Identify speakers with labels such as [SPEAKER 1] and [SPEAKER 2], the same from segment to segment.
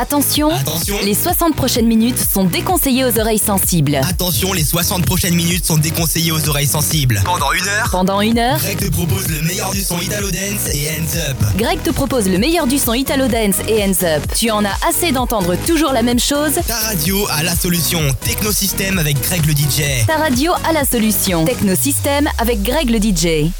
[SPEAKER 1] Attention, les 60 prochaines minutes sont déconseillées aux oreilles sensibles.
[SPEAKER 2] Attention, les 60 prochaines minutes sont déconseillées aux oreilles sensibles. Pendant une heure,
[SPEAKER 1] pendant une heure,
[SPEAKER 2] Greg te propose le meilleur du son Italo Dance et Hands Up.
[SPEAKER 1] Greg te propose le meilleur du son Italo Dance et Hands Up. Tu en as assez d'entendre toujours la même chose?
[SPEAKER 2] Ta radio a la solution. Technosystème avec Greg le DJ.
[SPEAKER 1] Ta radio a la solution. Technosystème avec Greg le DJ.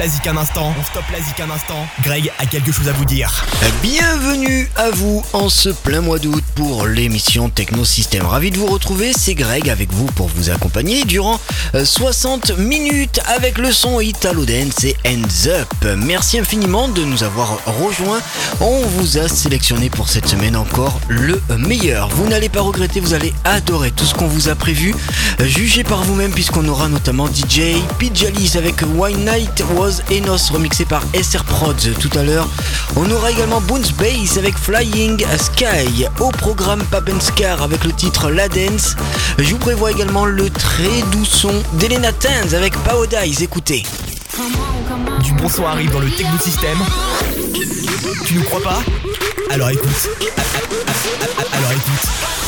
[SPEAKER 3] Un
[SPEAKER 4] instant. On stoppe la zik un instant. Greg a quelque chose à vous dire.
[SPEAKER 5] Bienvenue à vous en ce plein mois d'août pour l'émission Techno System. Ravi de vous retrouver, c'est Greg avec vous pour vous accompagner durant 60 euh, minutes avec le son Italo Dance et Hands Up. Merci infiniment de nous avoir rejoints. On vous a sélectionné pour cette semaine encore le meilleur. Vous n'allez pas regretter, vous allez adorer tout ce qu'on vous a prévu. Jugez par vous-même puisqu'on aura notamment DJ Pidjalis avec Wine Night Enos remixé par SR Prods tout à l'heure. On aura également Boons Bass avec Flying Sky. Au programme Papenscar avec le titre La Dance. Je vous prévois également le très doux son d'Elena Tanz avec Paradise. Écoutez.
[SPEAKER 4] Du bon son arrive dans le Techno System. Tu nous crois pas? Alors écoute. Alors écoute.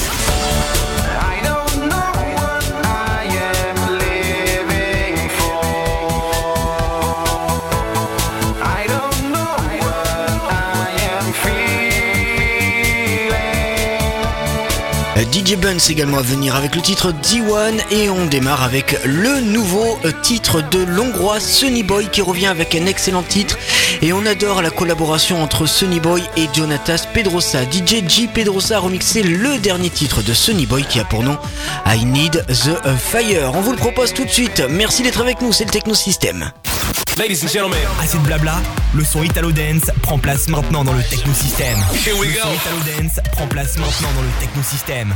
[SPEAKER 5] DJ Buns également à venir avec le titre D1 et on démarre avec le nouveau euh, titre de l'Hongrois Sunny Boy qui revient avec un excellent titre et on adore la collaboration entre Sunny Boy et Jonatas Pedrosa. DJ G Pedrosa a remixé le dernier titre de Sunny Boy qui a pour nom I Need the Fire. On vous le propose tout de suite. Merci d'être avec nous, c'est le Techno System.
[SPEAKER 4] Ladies and gentlemen, assez de blabla, le son Italo Dance prend place maintenant dans le technosystème. Here we go. Le son Italo Dance prend place maintenant dans le technosystème.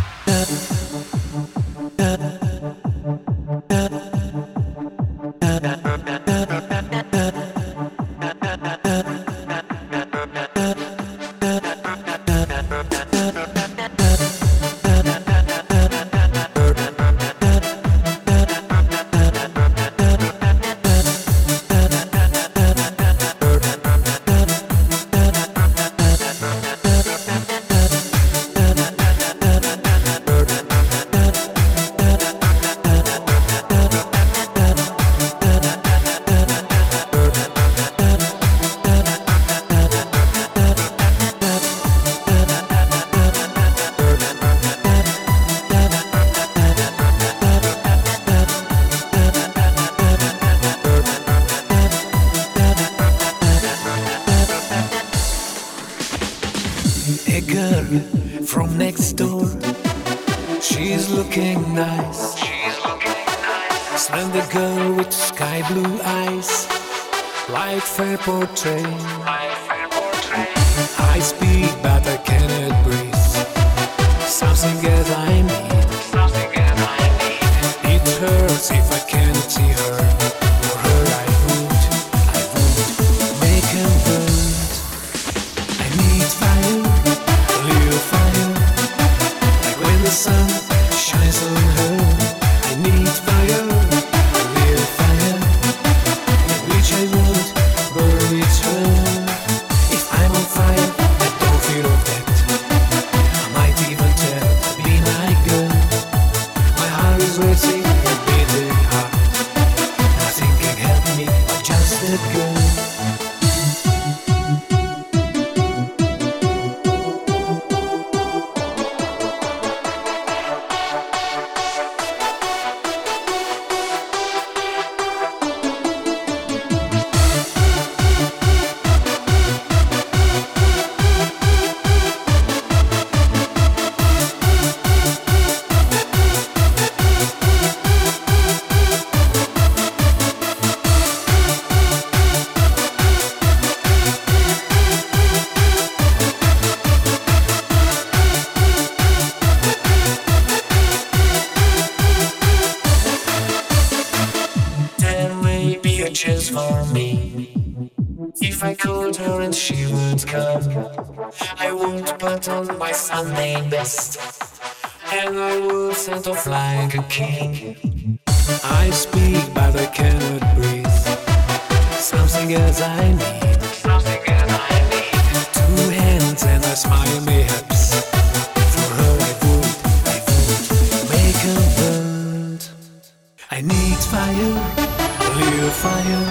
[SPEAKER 4] clear fire.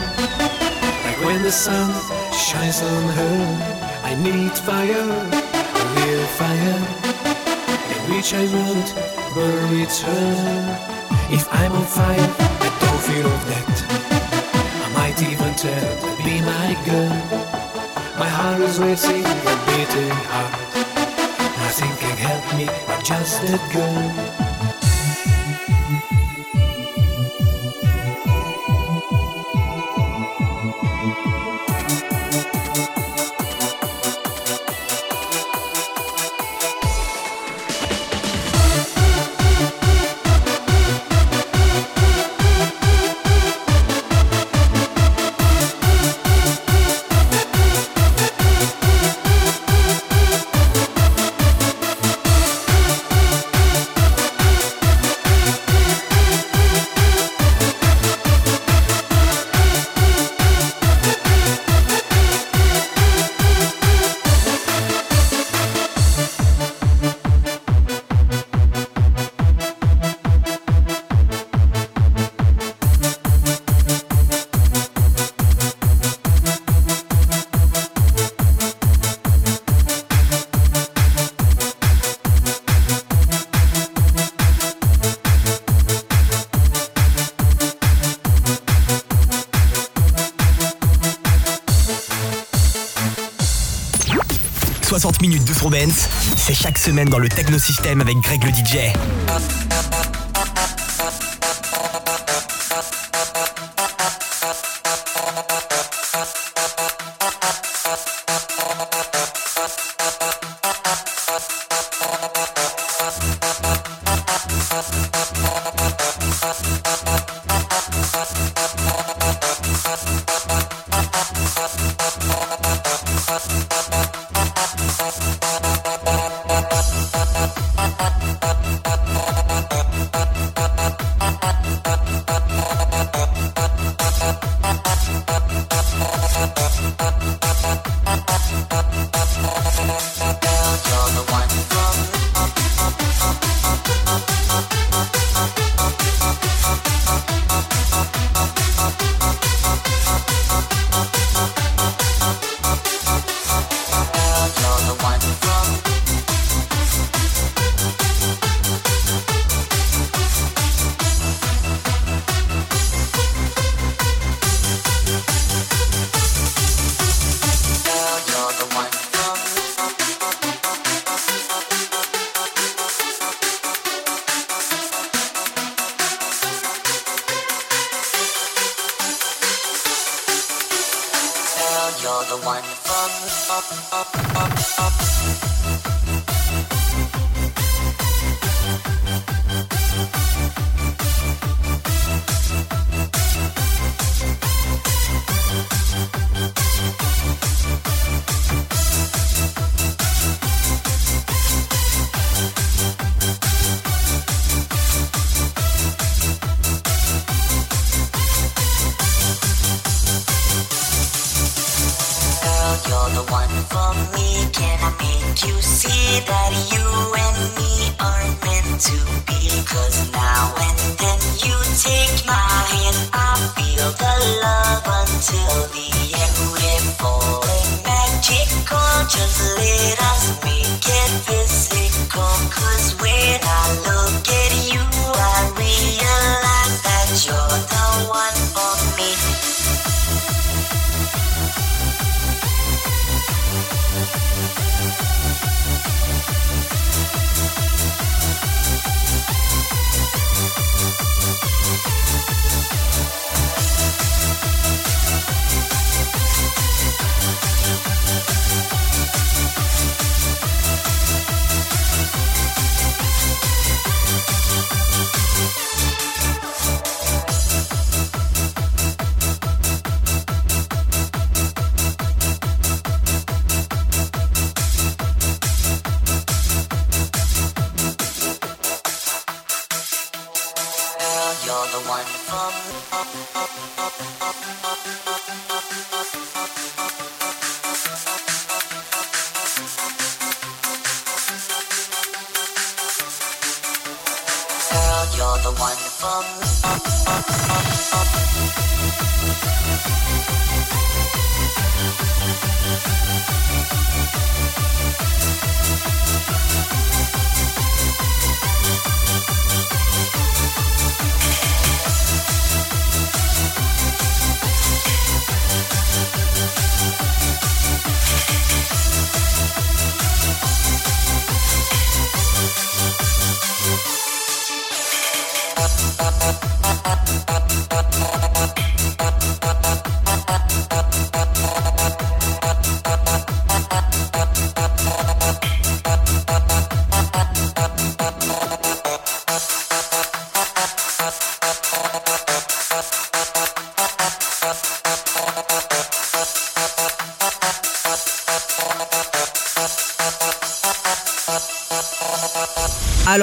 [SPEAKER 4] Like when the sun shines on her, I need fire, a real fire, in which I won't burn with her.
[SPEAKER 6] If I'm on fire, I don't fear of that. I might even
[SPEAKER 4] tell to be my girl. My heart is racing a beating heart. Nothing can help me, I'm just that girl.
[SPEAKER 7] C'est chaque semaine dans le Technosystème avec Greg le DJ.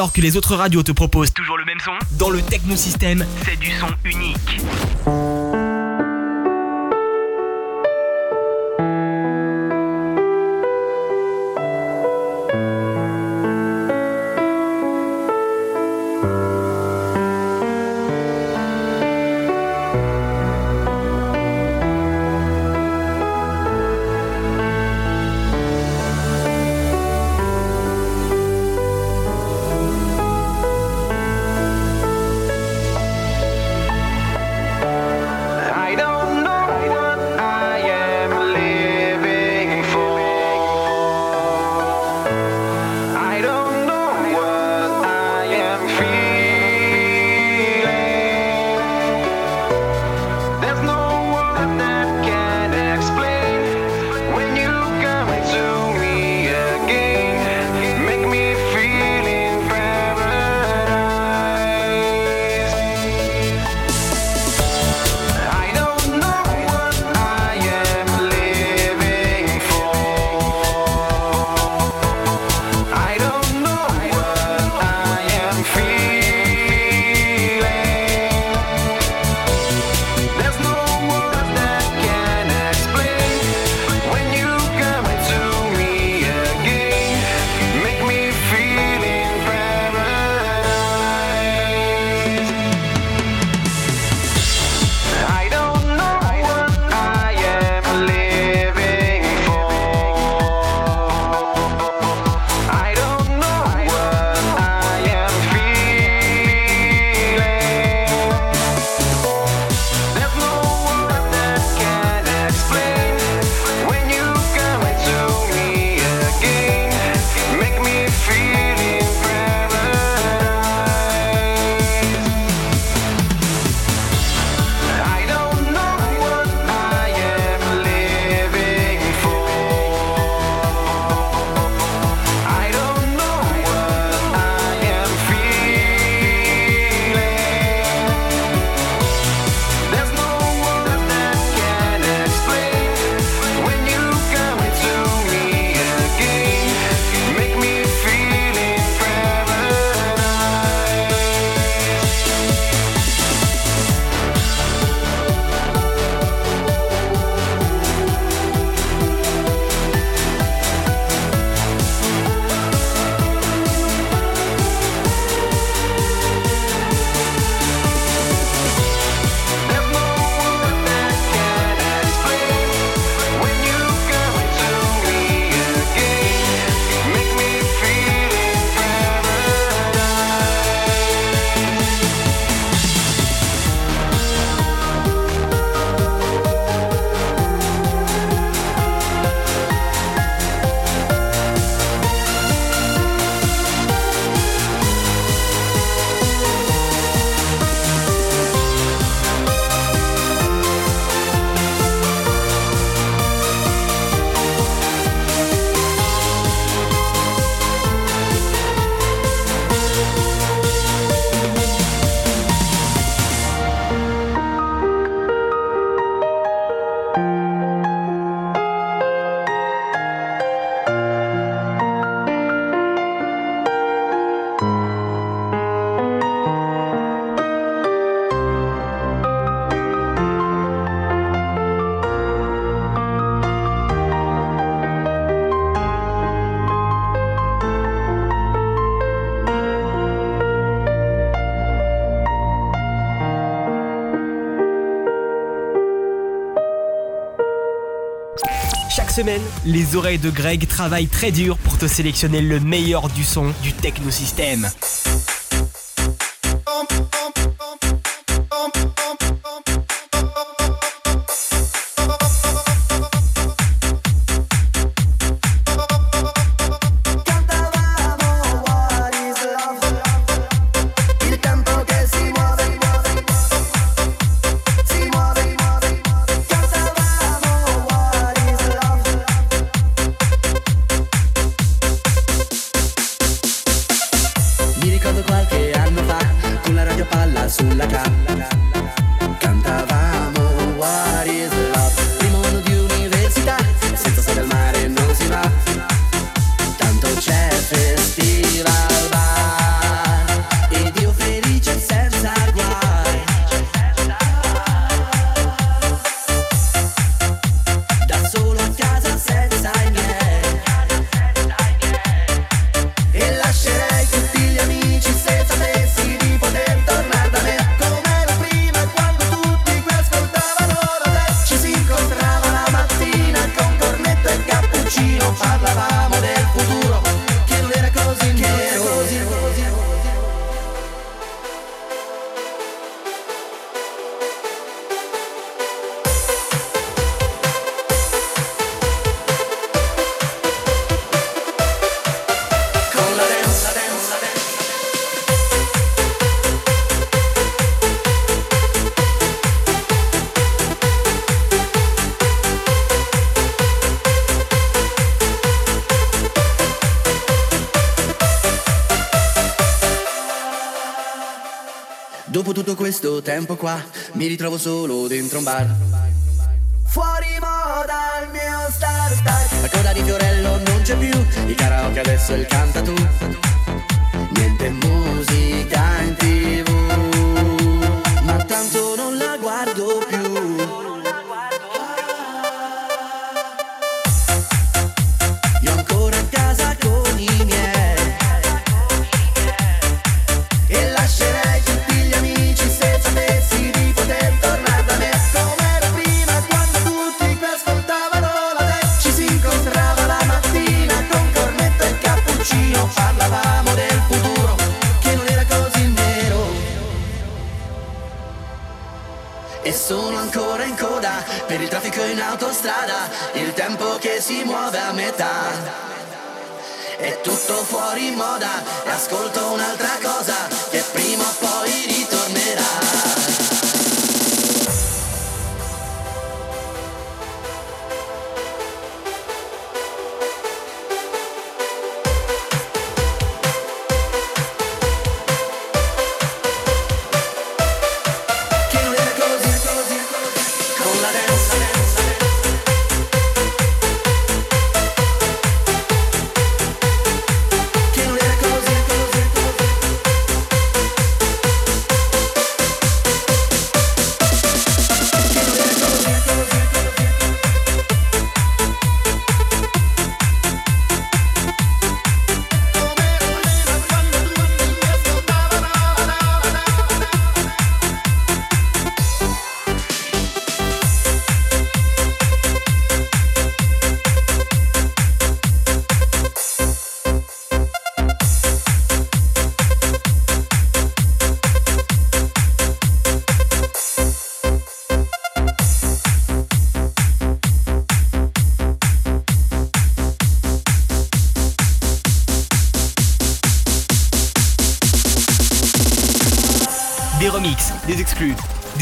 [SPEAKER 8] Alors que les autres radios te proposent toujours le même son, dans le Technosystème, c'est du son unique. Les oreilles de Greg travaillent très dur pour te sélectionner le meilleur du son du technosystème. tempo qua, mi ritrovo solo dentro un bar. Fuori moda il mio star, star. La coda di Fiorello non c'è più, il karaoke adesso è il canta tu.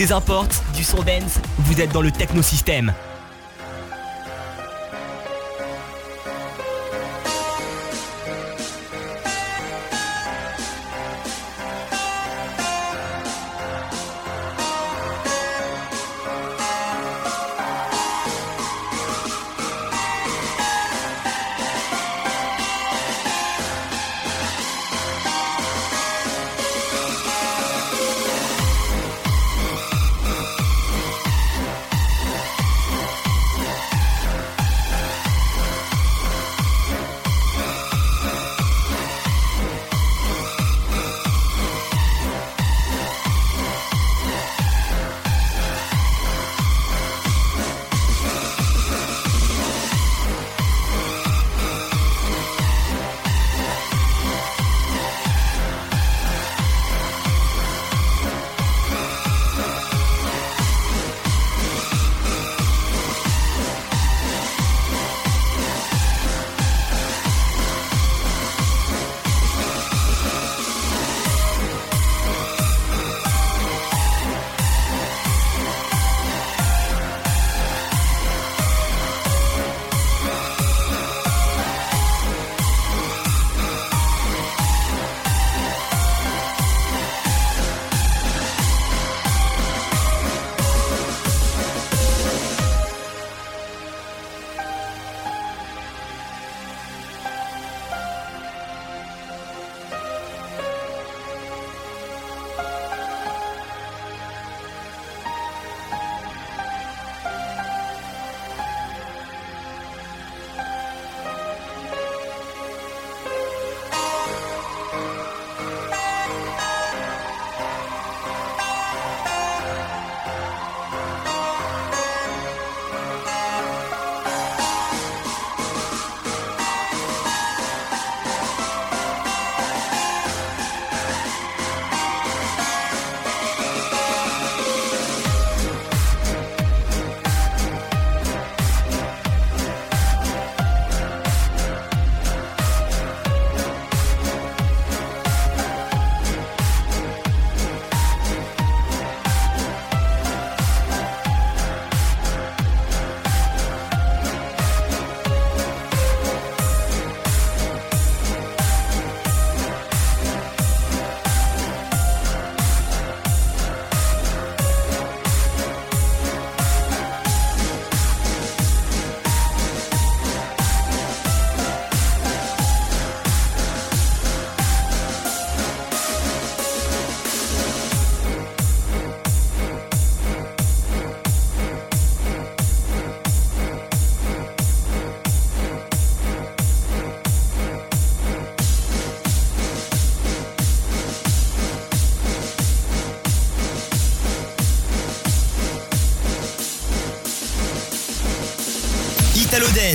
[SPEAKER 2] des importes, du son dance, vous êtes dans le technosystème.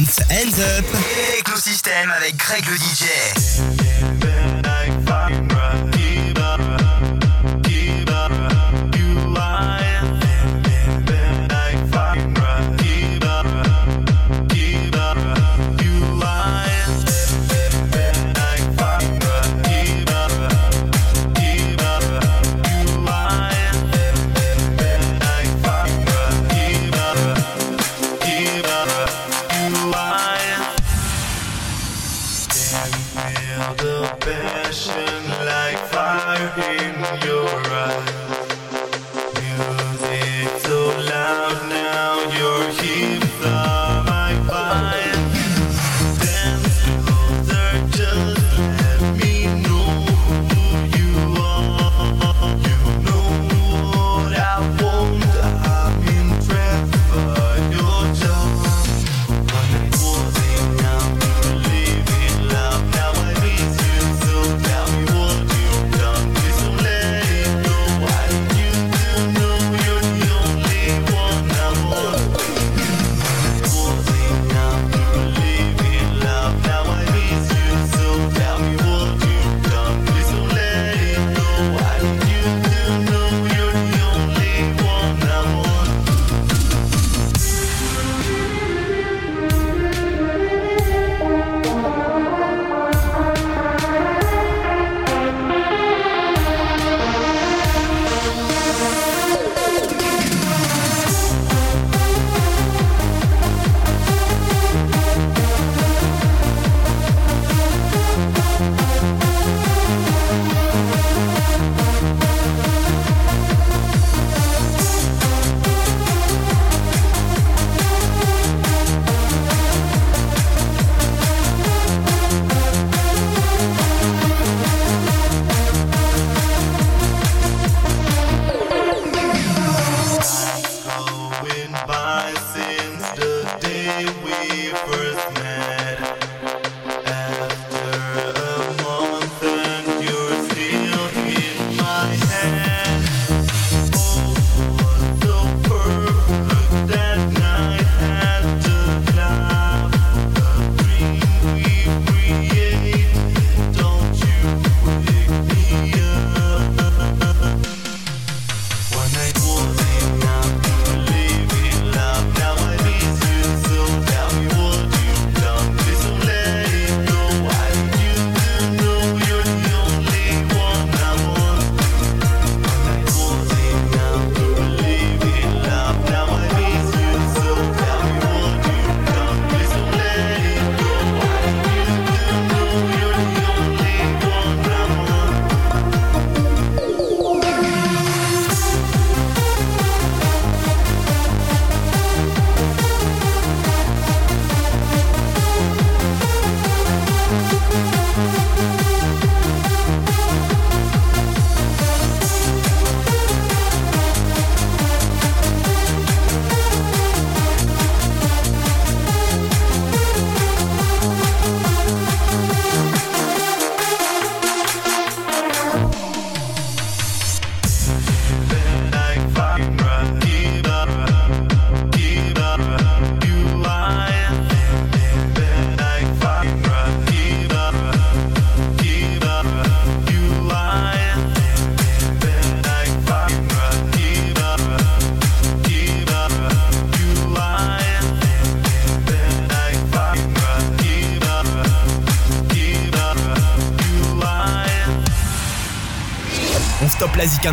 [SPEAKER 2] Dance, Up, Écosystème avec Greg le DJ.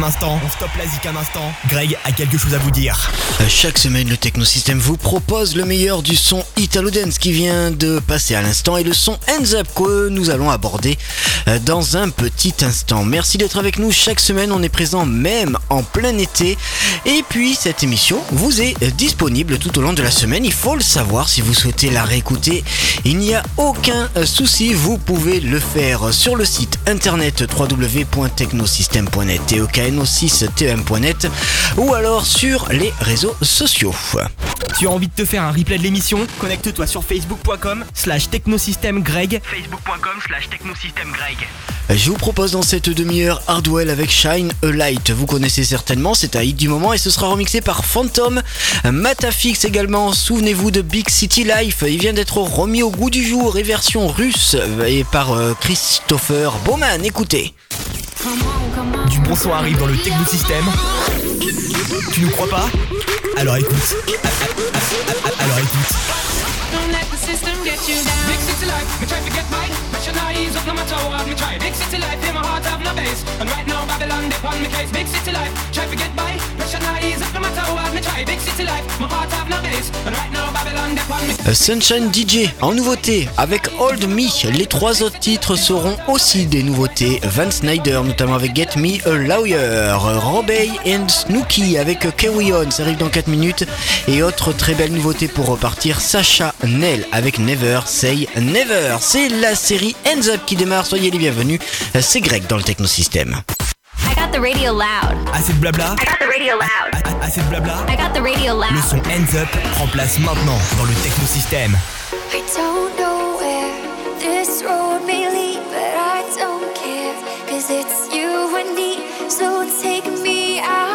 [SPEAKER 2] Instant. On stoppe la zik un instant. Greg a quelque chose à vous dire.
[SPEAKER 5] Euh, chaque semaine, le Technosystème vous propose le meilleur du son Italo Dance qui vient de passer à l'instant et le son Hands Up que nous allons aborder euh, dans un petit instant. Merci d'être avec nous chaque semaine. On est présent même en plein été. Et puis, cette émission vous est disponible tout au long de la semaine. Il faut le savoir si vous souhaitez la réécouter. Il n'y a aucun souci. Vous pouvez le faire sur le site internet www.technosystem.com tokn.net, tokno6tm.net ou alors sur les réseaux sociaux.
[SPEAKER 2] Tu as envie de te faire un replay de l'émission? Connecte-toi sur facebook.com slash technosystemgreg facebook.com slash technosystemgreg
[SPEAKER 5] Je vous propose dans cette demi-heure Hardwell avec Shine a Light. Vous connaissez certainement, c'est un hit du moment et ce sera remixé par Phantom. Matafix également, souvenez-vous de Big City Life. Il vient d'être remis au goût du jour et version russe et par euh, Christopher Bowman. Écoutez.
[SPEAKER 2] Du bon son arrive dans le technosystème. Tu nous crois pas? Alors écoute. Alors écoute.
[SPEAKER 9] Don't let the system get you down. Big city life, me try to get by.
[SPEAKER 5] Sunshine DJ en nouveauté avec Hold Me. Les trois autres titres seront aussi des nouveautés. Van Snyder notamment avec Get Me a Lawyer. Robey and Snooki avec Carry On, ça arrive dans 4 minutes. Et autre très belle nouveauté pour repartir, Sacha Nell avec Never Say Never. C'est la série Hands Up qui démarre, soyez les bienvenus. C'est Greg dans le technosystème.
[SPEAKER 1] I got the radio loud.
[SPEAKER 2] Assez de blabla
[SPEAKER 1] I got the radio loud.
[SPEAKER 2] A- Assez de blabla
[SPEAKER 1] I got the radio
[SPEAKER 2] Le
[SPEAKER 1] loud.
[SPEAKER 2] son Hands Up prend place maintenant dans le technosystème.
[SPEAKER 10] I don't know where this road may lead, but I don't care. Cause it's you and me, so take me out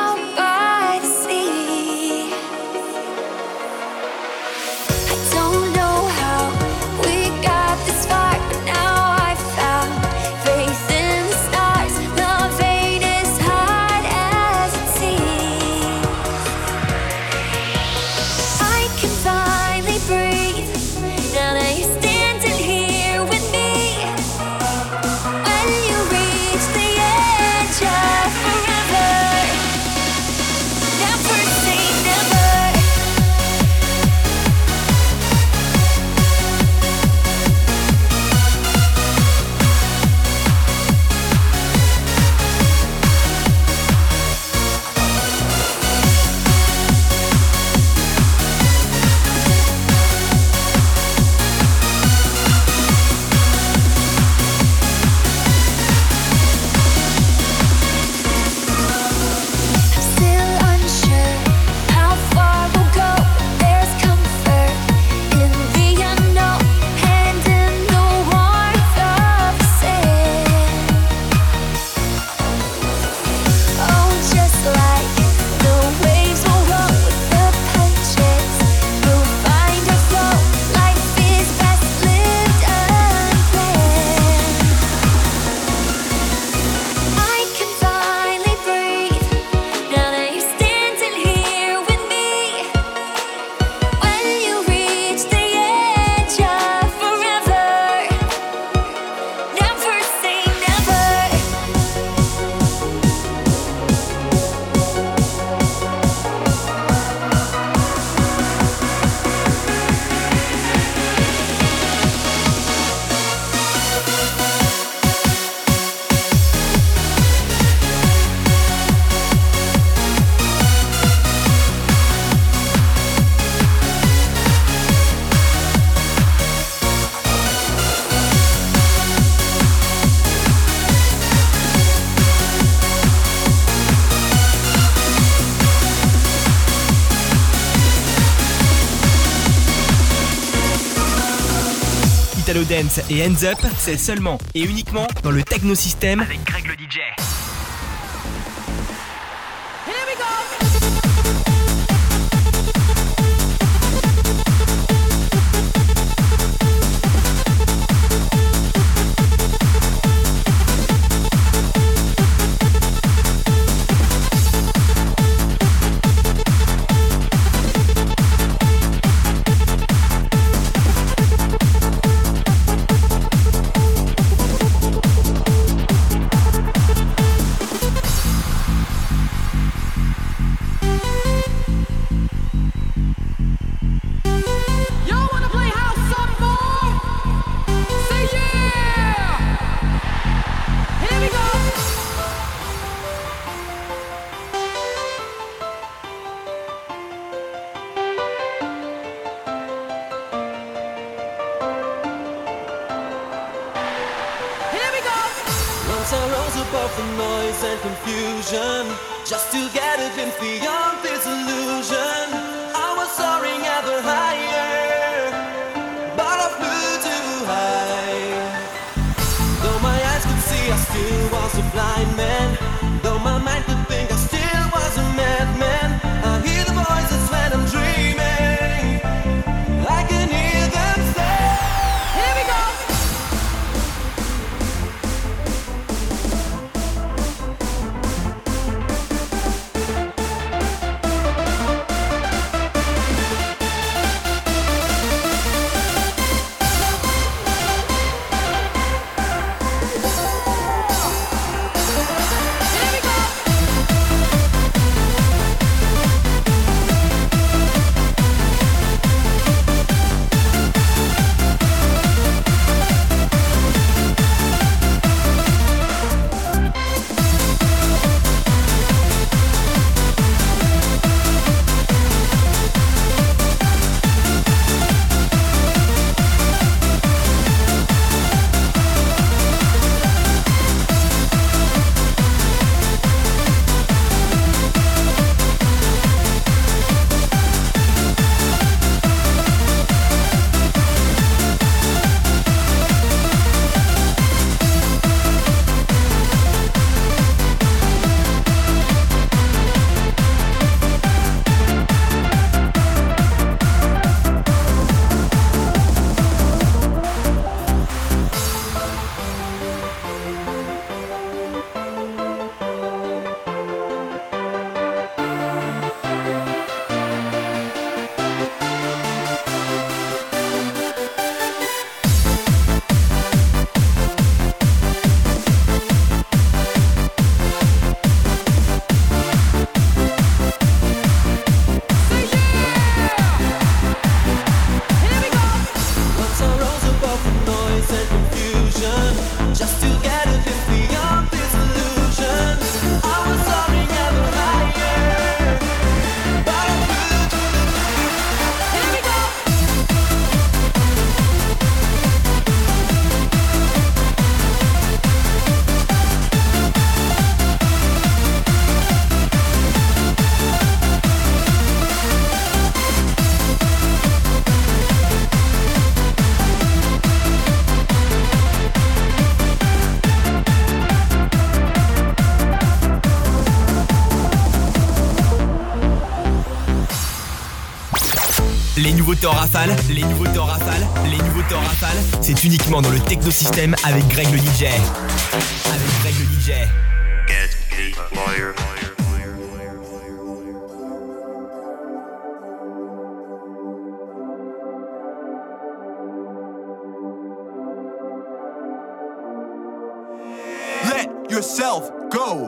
[SPEAKER 2] Et Hands Up, c'est seulement et uniquement dans le technosystème. Avec
[SPEAKER 11] Les nouveaux temps rafales, les nouveaux temps rafales, les nouveaux temps rafales, c'est uniquement dans le technosystème avec Greg le DJ. Avec Greg le DJ.
[SPEAKER 12] Get lawyer. Let yourself go.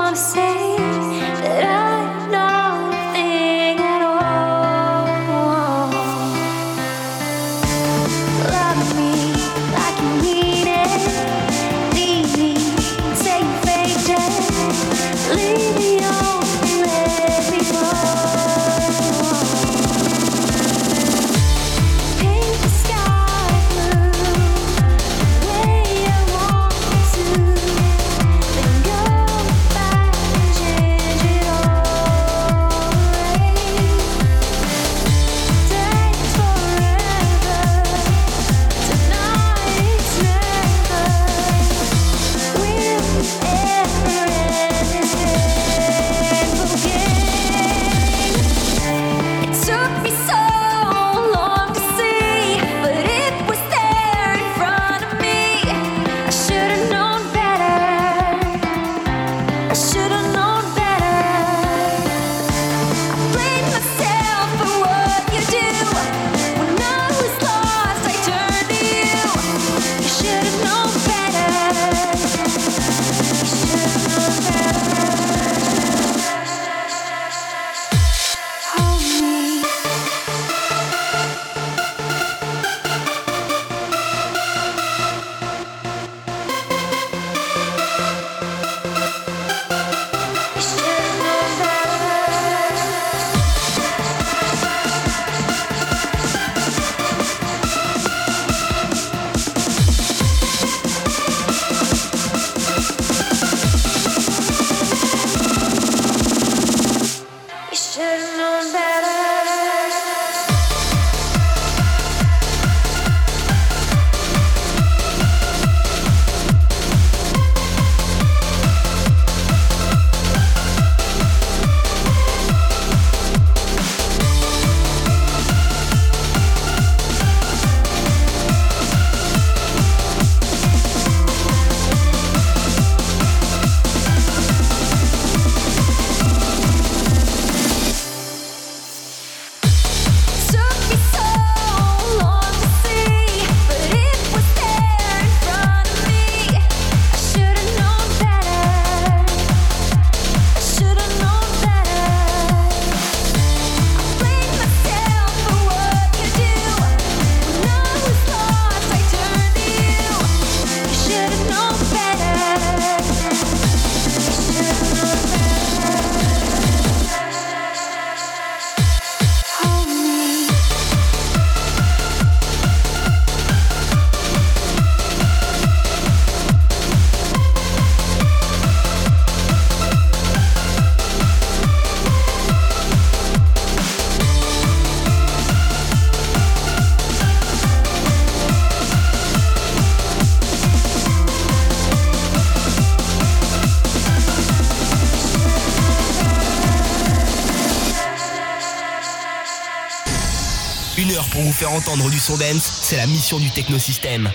[SPEAKER 10] entendre du son dance, c'est la mission du technosystème.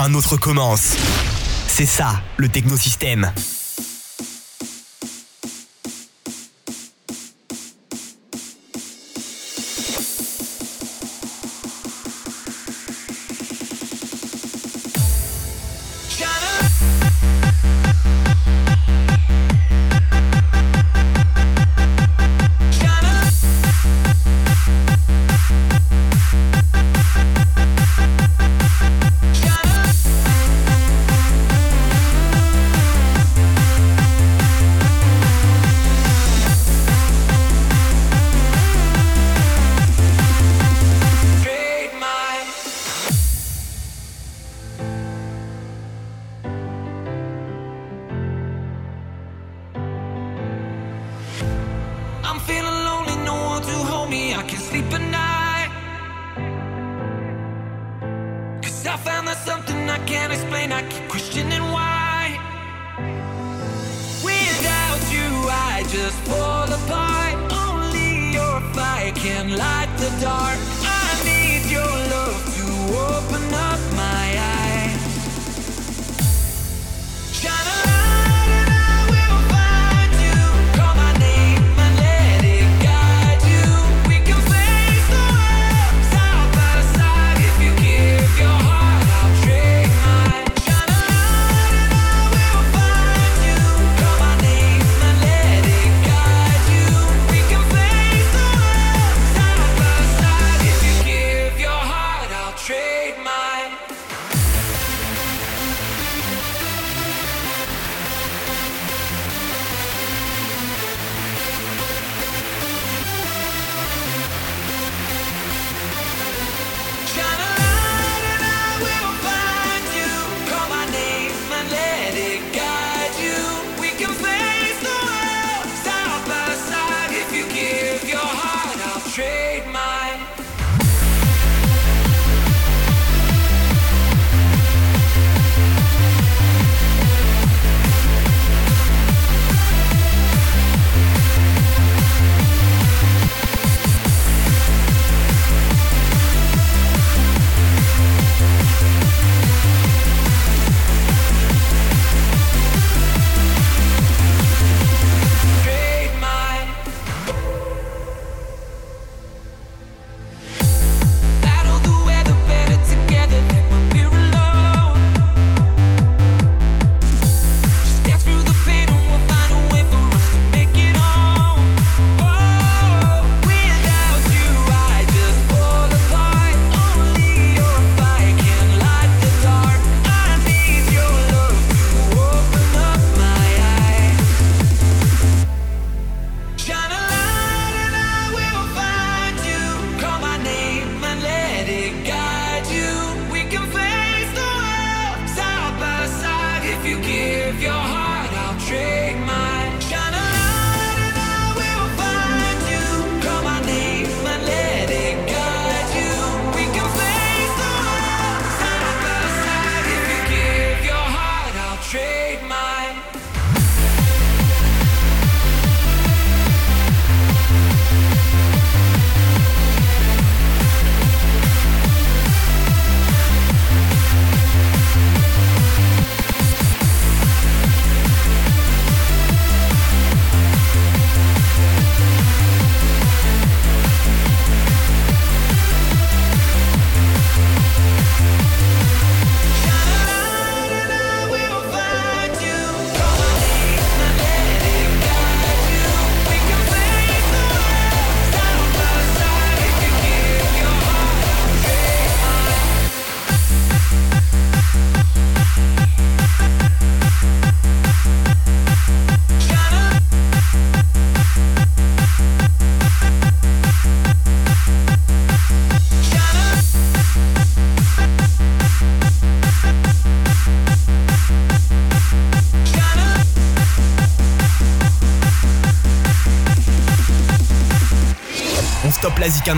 [SPEAKER 11] Un autre commence. C'est ça, le technosystème.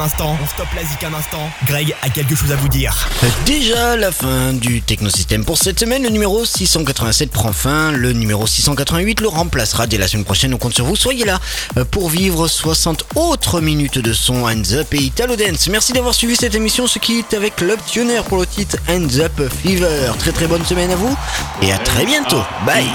[SPEAKER 2] Instant. On stoppe la zik un instant. Greg a quelque chose à vous dire.
[SPEAKER 5] Déjà la fin du Technosystème pour cette semaine. Le numéro 687 prend fin. Le numéro 688 le remplacera dès la semaine prochaine. On compte sur vous. Soyez là euh, pour vivre 60 autres minutes de son Hands Up et Italo Dance. Merci d'avoir suivi cette émission. Ce qui est avec Club Tuner pour le titre Hands Up Fever. Très très bonne semaine à vous et à très bientôt. Bye.